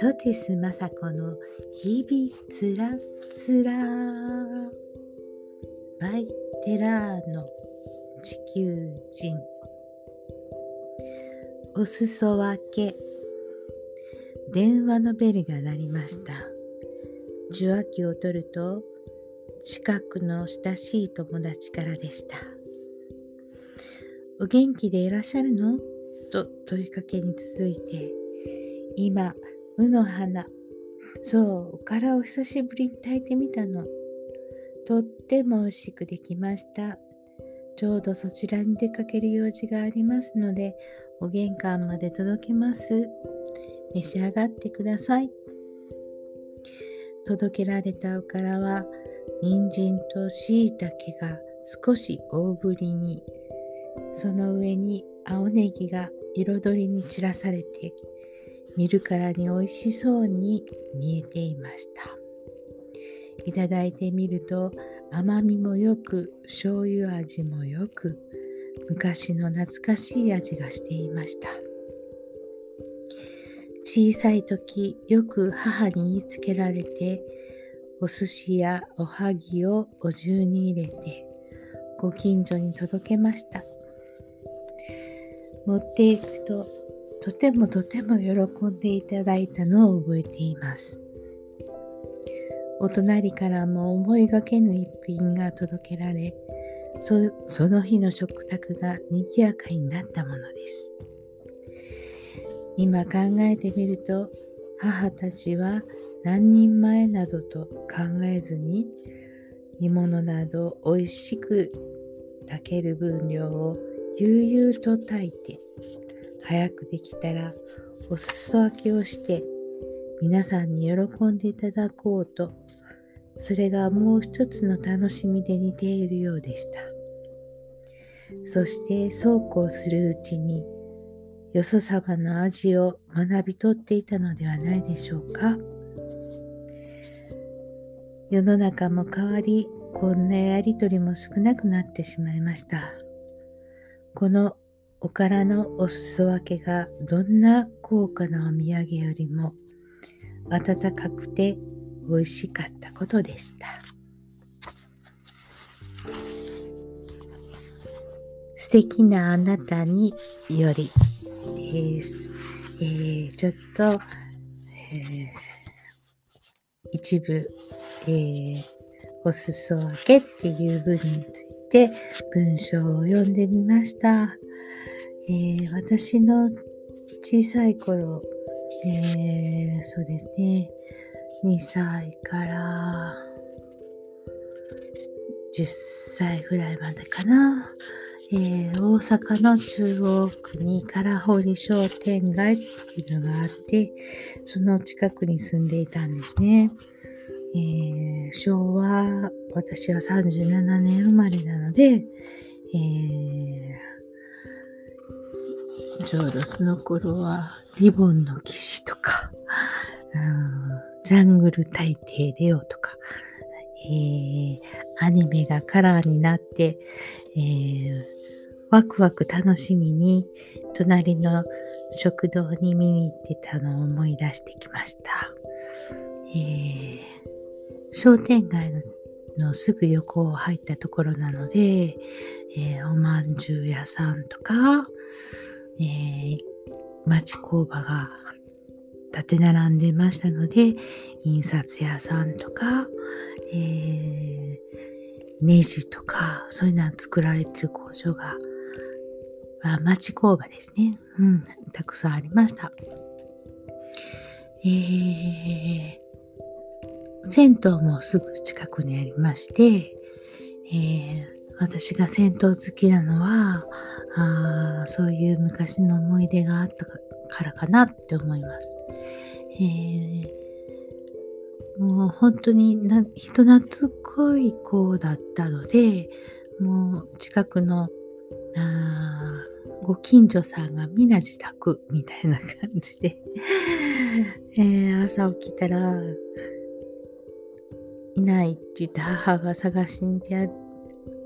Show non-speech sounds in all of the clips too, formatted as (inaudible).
ソティス雅子の日々つらつら。バイテラーノ地球人。お裾分け。電話のベルが鳴りました。受話器を取ると近くの親しい友達からでした。お元気でいらっしゃるの？と問いかけに続いて今卯の花そうおからを久しぶりに炊いてみたの。とっても美味しくできました。ちょうどそちらに出かける用事がありますのでお玄関まで届けます。召し上がってください。届けられたおからは人参と椎茸が少し大ぶりにその上に青ネギが彩りに散らされて見るからに美味しそうに見えていました。いただいてみると甘みもよく醤油味もよく昔の懐かしい味がしていました。小さい時よく母に言いつけられてお寿司やおはぎをお重に入れてご近所に届けました。持っていくととてもとても喜んでいただいたのを覚えています。お隣からも思いがけぬ一品が届けられそその日の食卓が賑やかになったものです。今考えてみると母たちは何人前などと考えずに煮物など美味しく炊ける分量を悠々と炊いて早くできたらお裾分けをして皆さんに喜んでいただこうとそれがもう一つの楽しみで似ているようでした。そしてそうこうするうちによそ様の味を学び取っていたのではないでしょうか。世の中も変わりこんなやりとりも少なくなってしまいました。このおからのお裾分けがどんな高価なお土産よりも温かくて美味しかったことでした。素敵なあなたによりです。えー、ちょっと、えー、一部、えー、お裾分けっていう文について文章を読んでみました。えー、私の小さい頃、えー、そうですね、2歳から10歳ぐらいまでかな、えー、大阪の中央区に唐堀商店街っていうのがあって、その近くに住んでいたんですね。えー、昭和、私は37年生まれなので、えー、ちょうどその頃は、リボンの騎士とか、うん、ジャングル大帝レオとか、えー、アニメがカラーになって、えー、ワクワク楽しみに隣の食堂に見に行ってたのを思い出してきました。えー、商店街ののすぐ横を入ったところなので、えー、おまんじゅう屋さんとか、えー、町工場が立て並んでましたので、印刷屋さんとか、えー、ネジとか、そういうのは作られてる工場が、あ町工場ですね。うん、たくさんありました。えー、銭湯もすぐ近くにありまして、えー、私が銭湯好きなのは、あそういう昔の思い出があったからかなって思います。えー、もう本当にな人懐っこい子だったので、もう近くのあご近所さんがみな自宅みたいな感じで (laughs) えー、朝起きたらいないって言って母が探しに出会って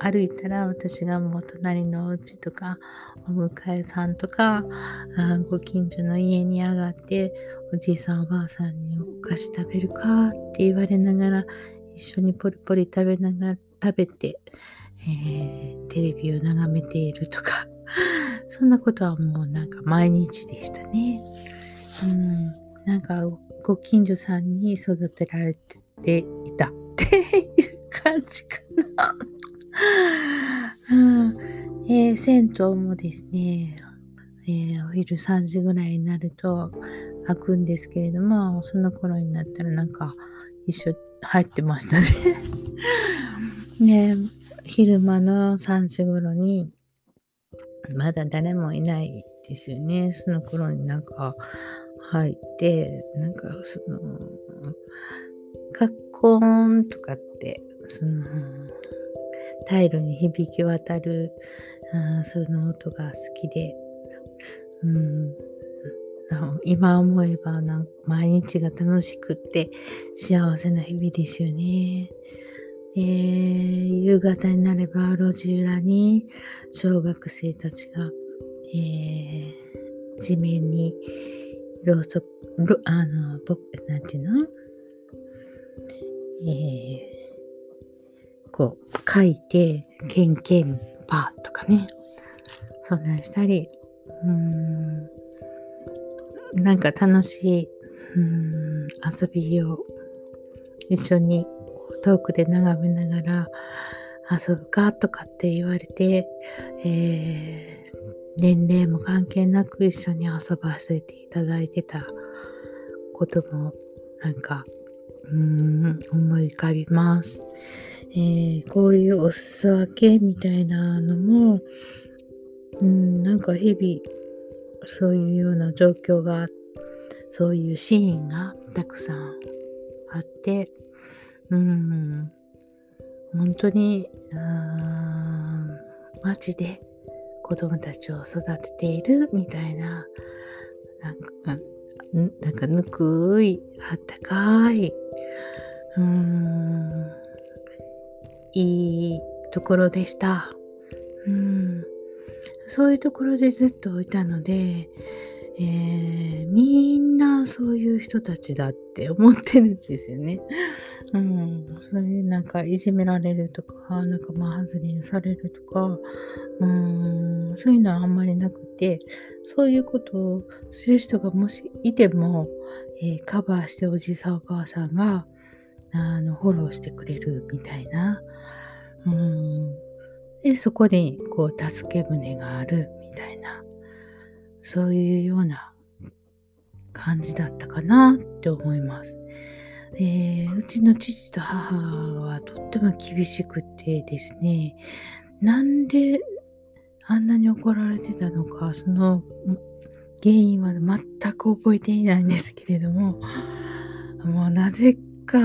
歩いたら私がもう隣のお家とかお迎えさんとかあご近所の家に上がっておじいさんおばあさんにお菓子食べるかって言われながら一緒にポリポリ食べながら食べて、えー、テレビを眺めているとか (laughs) そんなことはもうなんか毎日でしたね。うん、なんかご近所さんに育てられていたっていう感じかな。(laughs) うんえー、銭湯もですね、えー、お昼3時ぐらいになると開くんですけれども、その頃になったらなんか一緒入ってましたね (laughs) ね昼間の3時頃にまだ誰もいないですよね。その頃になんか入って、なんかその、カッコーンとかって、その、タイルに響き渡る、あその音が好きで、うん、今思えばな毎日が楽しくって幸せな日々ですよね。えー、夕方になれば路地裏に小学生たちが、えー、地面にろうそく、あの、僕、なんていうの？えー、こう、書いて、ケンケンパーとかね、そんなんしたり、うーん、なんか楽しい、うーん、遊びを一緒に遠くで眺めながら遊ぶかとかって言われて、えー、年齢も関係なく一緒に遊ばせていただいてたこともなんかうん思い浮かびます、えー、こういうお裾分けみたいなのもうんなんか日々そういうような状況がそういうシーンがたくさんあってうん本当に街で子供たちを育てているみたいななんかぬくいあったかいうん。いいところでした。うんそういうところでずっといたので、えー、みんなそういう人たちだって思ってるんですよね。うん。それでなんかいじめられるとか、仲間外れにされるとか、うん、そういうのはあんまりなくて、そういうことをする人がもしいても、えー、カバーしておじいさんおばあさんが、あの、フォローしてくれるみたいな。うん。で、そこに、こう、助け舟があるみたいな。そういうような感じだったかなって思います。えー、うちの父と母はとっても厳しくてですね、なんであんなに怒られてたのか、その原因は全く覚えていないんですけれども、もうなぜか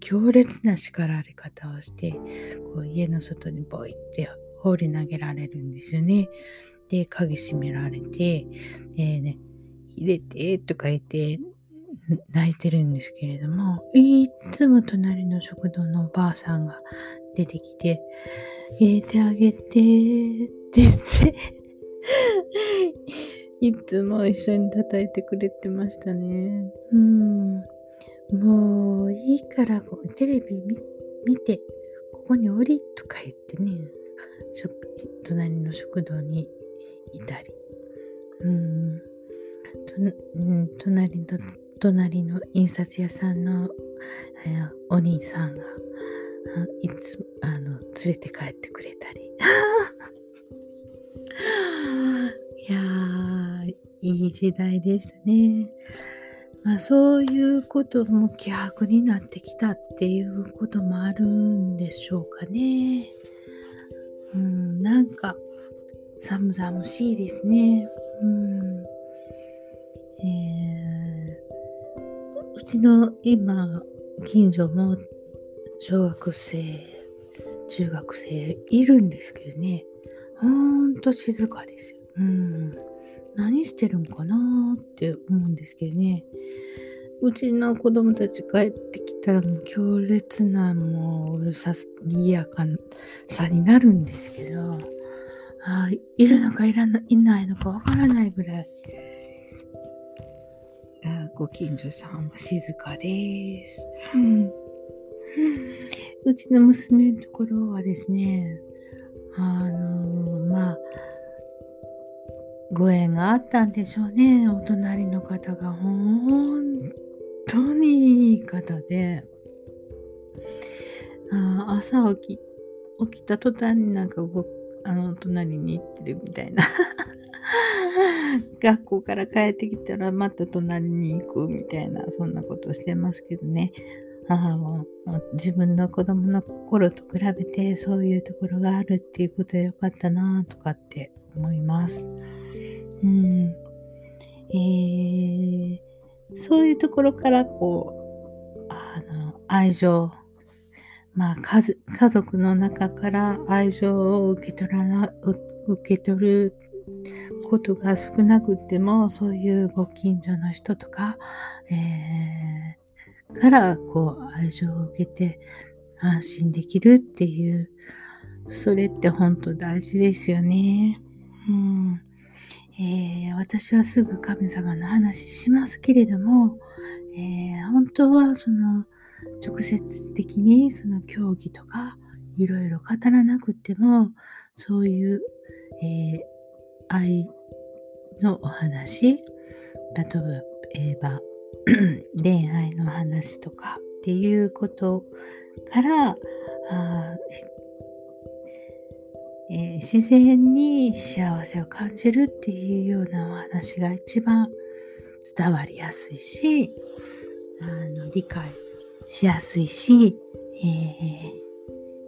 強烈な叱られ方をして、こう家の外にボイって放り投げられるんですよね。で、鍵閉められて、えー、ね、入れてとか言って、泣いてるんですけれども、いつも隣の食堂のおばあさんが出てきて、入れてあげてって言っていつも一緒に叩いてくれてましたね。うん。もういいからこテレビ見て、ここに降りとか言ってね、隣の食堂にいたり。うん。隣の隣の印刷屋さんの、えー、お兄さんがいつあの連れて帰ってくれたり (laughs) いやいい時代でしたね。まあそういうことも希薄になってきたっていうこともあるんでしょうかね。うん、なんか寒々しいですね。うんえー、うちの今、近所も小学生、中学生いるんですけどね、ほんと静かですよ。うん。何してるんかなって思うんですけどね。うちの子供たち帰ってきたらもう強烈なもううるさす、賑やかさになるんですけど、あいるのかいらないないのかわからないぐらい、あご近所さんは静かです。うん、うちの娘のところはですね、あのー、まあ、ご縁があったんでしょうね。お隣の方が本当にいい方で、あ朝起き、起きた途端になんか動あの、隣に行ってるみたいな (laughs) 学校から帰ってきたらまた隣に行くみたいな、そんなことしてますけどね。あも自分の子供の頃と比べてそういうところがあるっていうことはよかったなとかって思います。うん。えー、そういうところからこう、あの、愛情、まあ家、家族の中から愛情を受け取らな、受け取ることが少なくても、そういうご近所の人とか、えー、からこう愛情を受けて安心できるっていう、それって本当大事ですよね。うんえー、私はすぐ神様の話しますけれども、えー、本当はその直接的にその競技とかいろいろ語らなくてもそういう、えー、愛のお話例えば (clears throat) 恋愛の話とかっていうことからあえー、自然に幸せを感じるっていうようなお話が一番伝わりやすいしあの理解しやすいし、えー、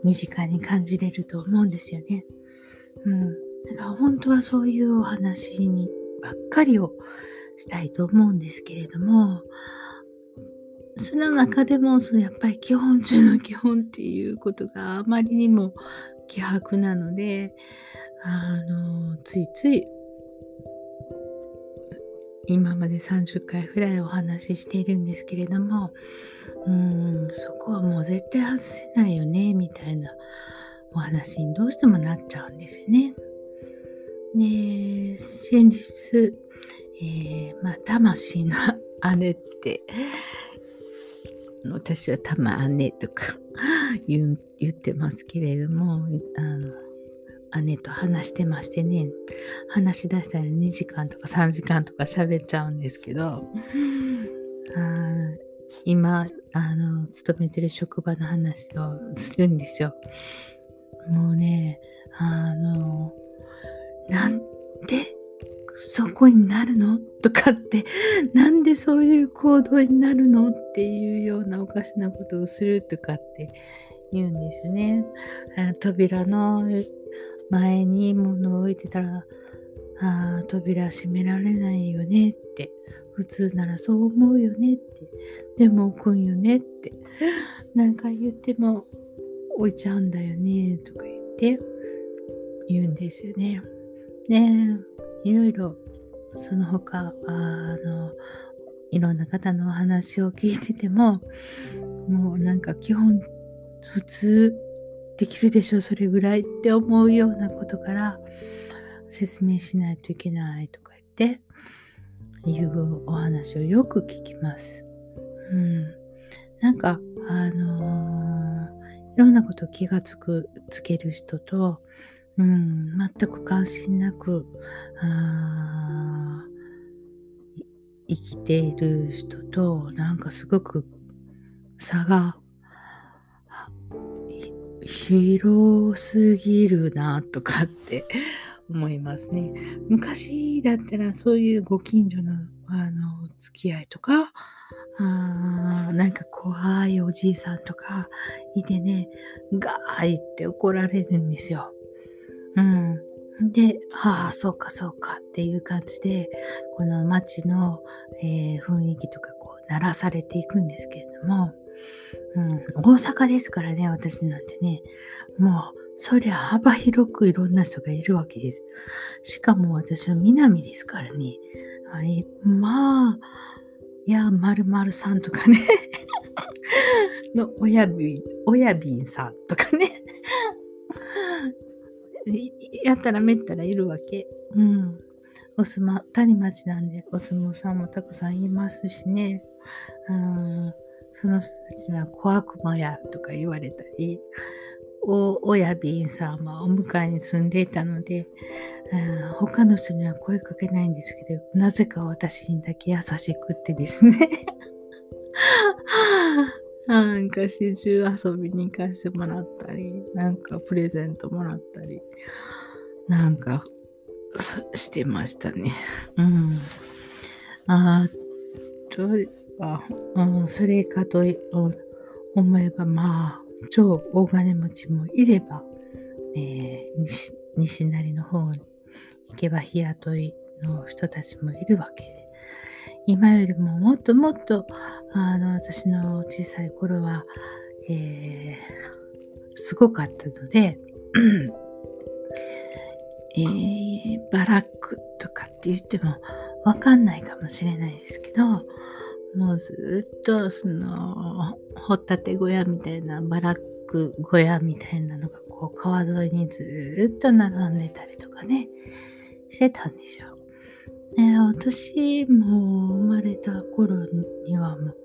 身近に感じれると思うんですよね。うん。だから本当はそういうお話にばっかりをしたいと思うんですけれども、その中でもそのやっぱり基本中の基本っていうことがあまりにも希薄なので、あの、ついつい今まで30回ぐらいお話ししているんですけれども、うん、そこはもう絶対外せないよね、みたいなお話にどうしてもなっちゃうんですよね。で、先日、えー、まあ、魂の姉って、私はたま姉とか言ってますけれども、あの、姉と話してましてね、話し出したら2時間とか3時間とか喋っちゃうんですけど、あ今、あの、勤めてる職場の話をするんですよ。もうね、あの、なんでそこになるの？とかって、なんでそういう行動になるの？っていうようなおかしなことをするとかって言うんですよね。扉の前に物を置いてたら、あ扉閉められないよねって。普通ならそう思うよねって。でも置くんよねって。なんか言っても置いちゃうんだよねとか言って言うんですよね。ねいろいろその他あのいろんな方のお話を聞いててももうなんか基本普通できるでしょそれぐらいって思うようなことから説明しないといけないとか言っていうお話をよく聞きます。うん。なんか、あのー、いろんなこと気がつく、つける人と、うん、全く関心なく、あ生きている人と、なんかすごく差が広すぎるなとかって (laughs) 思いますね。昔だったらそういうご近所のあの付き合いとか、あなんか怖いおじいさんとかいてね、ガーいって怒られるんですよ。うん。で、ああ、そうかそうかっていう感じで、この街の、えー、雰囲気とかこう、鳴らされていくんですけれども、うん、大阪ですからね、私なんてね、もう、そりゃ幅広くいろんな人がいるわけです。しかも私は南ですからね。はい、まあ、やまるまるさんとかね (laughs) の親瓶、親瓶さんとかねやったらめったらいるわけ。うん。おすま、谷町なんでお相撲さんもたくさんいますしね。うん。その人たちは小悪魔やとか言われたり、お、親瓶さんはお迎えに住んでいたので、うん、他の人には声かけないんですけど、なぜか私にだけ優しくってですねなんか始終遊びに行かせてもらったり、なんかプレゼントもらったり、なんかしてましたね。(laughs) うん。あとは、うん、それかと思えば、まあ、超大金持ちもいれば、えー、西西成の方に行けば日雇いの人たちもいるわけで、今よりももっともっと、あの、私の小さい頃は、えー、すごかったので、(clears throat) えー、バラックとかって言ってもわかんないかもしれないですけど、もうずっとその、掘ったて小屋みたいなバラック小屋みたいなのがこう川沿いにずっと並んでたりとかね、してたんでしょう。ね、私も生まれた頃にはもう、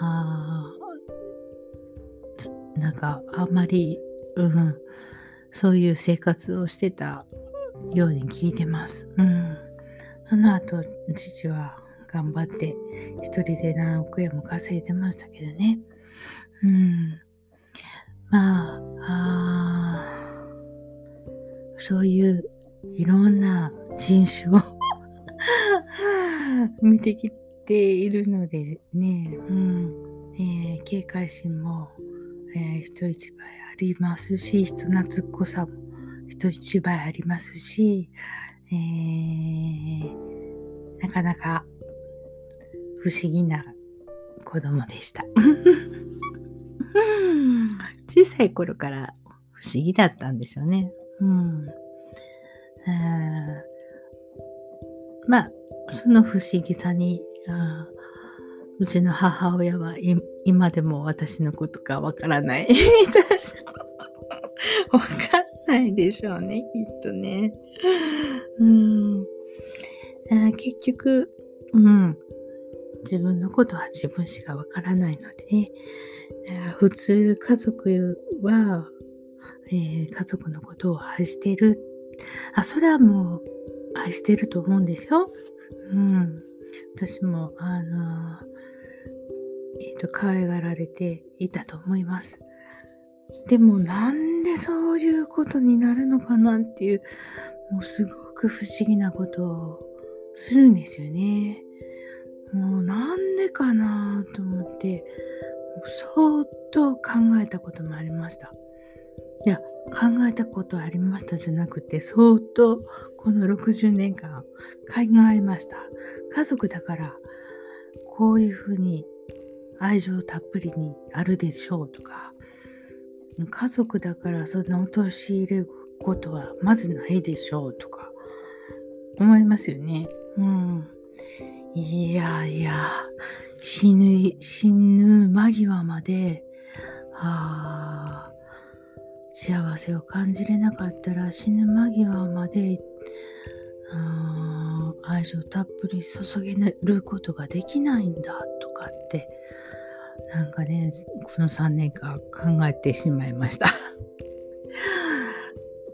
あなんかあんまり、うん、そういう生活をしてたように聞いてます。うん。その後、父は頑張って一人で何億円も稼いでましたけどね。うん。まあ、あそういういろんな人種を見てきているのでね、うんえー、警戒心も、えー、人一倍ありますし、人懐っこさも人一倍ありますし、えー、なかなか不思議な子供でした。(laughs) 小さい頃から不思議だったんでしょうね。うん。あまあ、その不思議さにあ、うちの母親は今でも私のことかわからない。(laughs) わかんないでしょうね、きっとね。うん、結局、うん、自分のことは自分しかわからないのでね、普通家族は、えー、家族のことを愛してる。あ、それはもう愛してると思うんですよ。うん。私も、あのえっ、ー、と、可愛がられていたと思います。でも、なんでそういうことになるのかなっていう、もうすごく不思議なことをするんですよね。もうなんでかなと思って、相当考えたこともありました。いや、考えたことありましたじゃなくて、相当この60年間考えました。家族だから、こういうふうに愛情たっぷりにあるでしょうとか、家族だからそんな陥れることはまずないでしょうとか、思いますよね。うん。いやいや、死ぬ、死ぬ間際まで、あ幸せを感じれなかったら死ぬ間際まで愛情たっぷり注げることができないんだとかってなんかねこの3年間考えてしまいました。(laughs)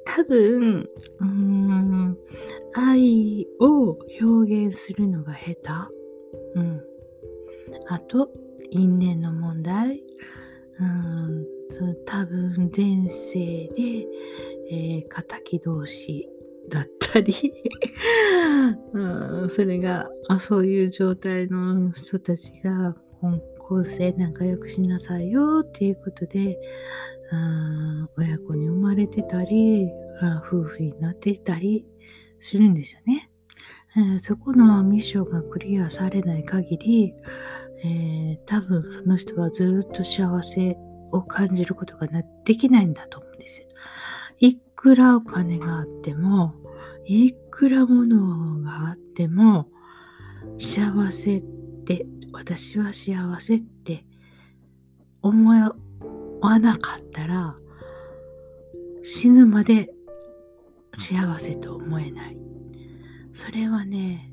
多分うーん愛を表現するのが下手。うん。あと因縁の問題。うんその多分前世で、えー、敵同士だったり (laughs) うん、それがあそういう状態の人たちが今世仲良くしなさいよっていうことで親子に生まれてたり夫婦になってたりするんですよね。え、そこのミッションがクリアされない限り、えー、多分その人はずっと幸せを感じることができないんだと思うんですよ。いくらお金があっても、いくらものがあっても、幸せって私は幸せって思わなかったら死ぬまで幸せと思えない。それはね、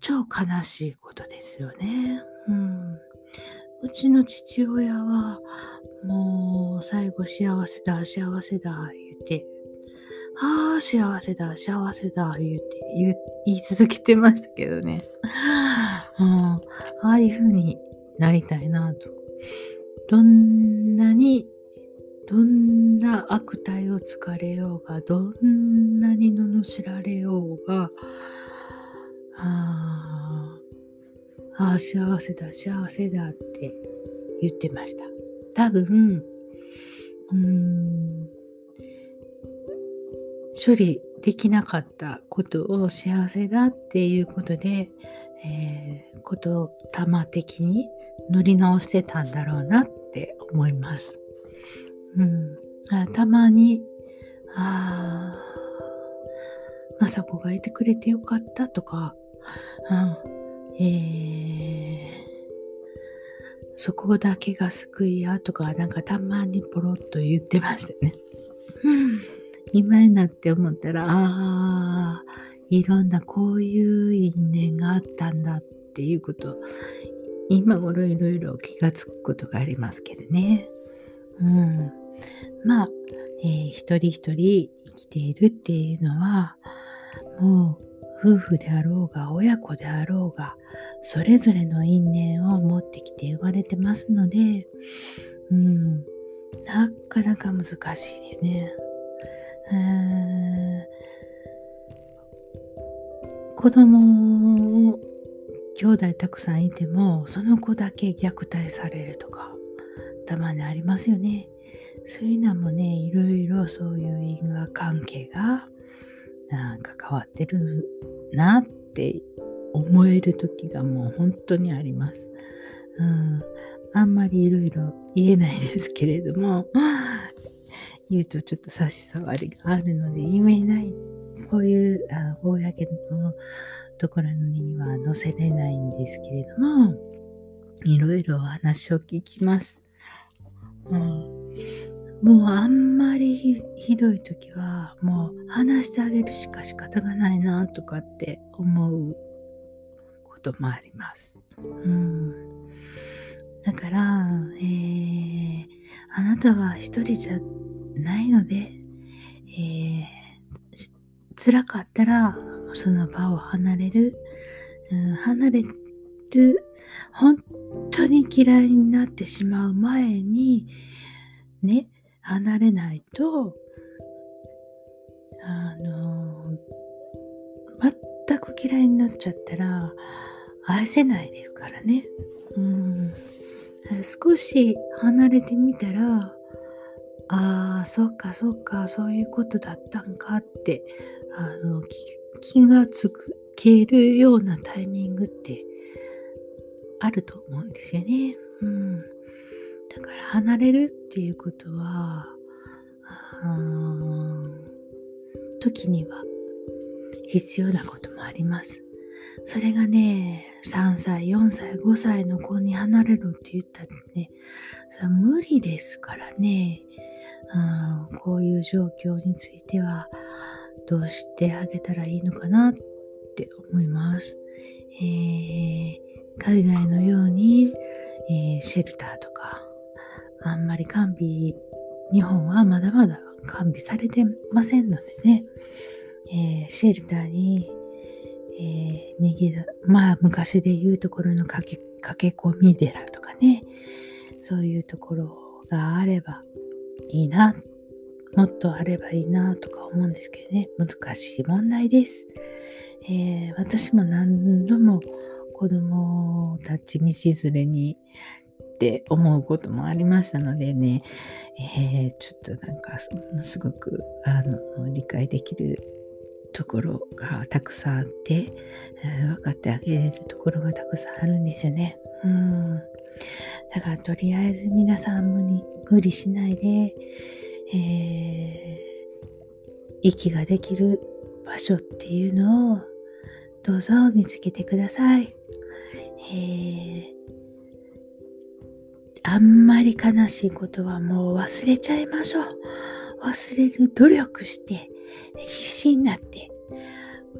超悲しいことですよね。うん。うちの父親は、もう最後幸せだ、幸せだ、言って、ああ、幸せだ、幸せだ、言って言、い続けてましたけどね。うん、ああいう風になりたいなと。どんなにどんな悪態をつかれようが、どんなに罵られようが、ああ、幸せだ、幸せだって言ってました。多分、うん、処理できなかったことを幸せだっていうことで、えー、言霊的に乗り直してたんだろうなって思います。うん、あたまに、ああ、まさこがいてくれてよかったとか、うん、えー、そこだけが救いやとか、なんかたまにポロッと言ってましたね。今になって思ったら、ああ、いろんなこういう因縁があったんだっていうこと、今頃いろいろ気がつくことがありますけどね。うん。まあ、えー、一人一人生きているっていうのは、もう夫婦であろうが親子であろうが、それぞれの因縁を持ってきて生まれてますので、うん、なかなか難しいですね。子供を兄弟たくさんいてもその子だけ虐待されるとかたまにありますよね。そういうのもね、いろいろそういう因果関係がなんか変わってるなって思える時がもう本当にあります。うん、あんまりいろいろ言えないですけれども、言うとちょっと差し障りがあるので言えない。こういうあ公のところには載せれないんですけれども、いろいろお話を聞きます。うん、もうあんまりひどい時はもう話してあげるしか仕方がないなとかって思うこともあります。うん、だから、えー、あなたは一人じゃないので、えー、辛かったらその場を離れる、うん、離れる。本当に嫌いになってしまう前にね離れないとあの全く嫌いになっちゃったら愛せないですからね。うん、少し離れてみたらああそっかそっかそういうことだったんかってあの気がつけるようなタイミングってあると思うんですよね。うん。から離れるっていうことは、時には必要なこともあります。それがね、3歳、4歳、5歳の子に離れるって言ったらね、それは無理ですからね、うん、こういう状況についてはどうしてあげたらいいのかなって思います。えー海外のように、えー、シェルターとか、あんまり完備、日本はまだまだ完備されてませんのでね、えー、シェルターに、えー、逃げだ、まあ昔で言うところの駆け駆け込み寺とかね、そういうところがあればいいな、もっとあればいいなとか思うんですけどね、難しい問題です。えー、私も何度も子供たち道連れにって思うこともありましたのでね、えー、ちょっとなんかすごくあの理解できるところがたくさんあって、えー、分かってあげれるところがたくさんあるんですよね。うん。だからとりあえず皆さん無理無理しないで、えー、息ができる場所っていうのをどうぞ見つけてください。えー、あんまり悲しいことはもう忘れちゃいましょう。忘れる努力して、必死になって、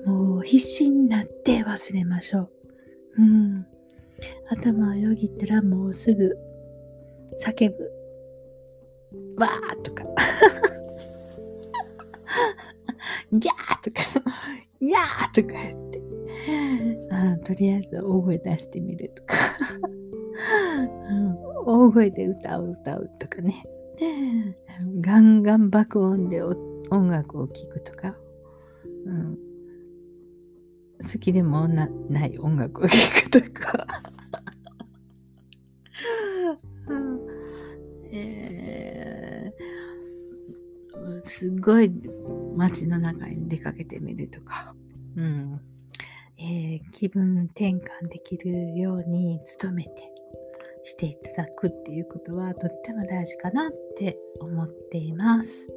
もう必死になって忘れましょう。うん。頭をよぎったらもうすぐ叫ぶ。わーとか。(laughs) ギャーとか、(laughs) やーとか。(laughs) あとりあえず大声出してみるとか、うん、大声で歌う歌うとかね。ガンガン爆音で音楽を聴くとか、うん、好きでもなない音楽を聴くとか。えー、すごい街の中に出かけてみるとか、うんえー、気分転換できるように努めてしていただくっていうことはとっても大事かなって思っています。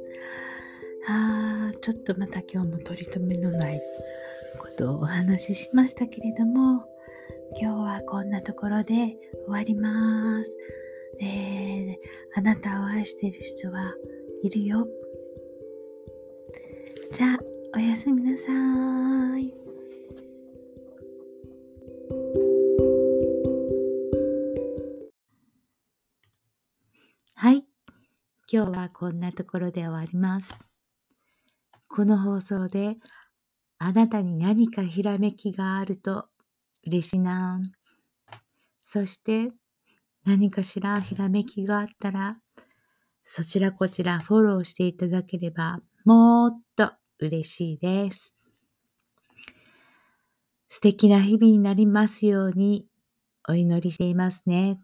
あーちょっとまた今日も取り留めのないことをお話ししましたけれども今日はこんなところで終わります。えー、あなたを愛している人はいるよ。じゃあ、おやすみなさい。はい。今日はこんなところで終わります。この放送であなたに何かひらめきがあると嬉しいな。そして何かしらひらめきがあったらそちらこちらフォローしていただければもっと嬉しいです。素敵な日々になりますようにお祈りしていますね。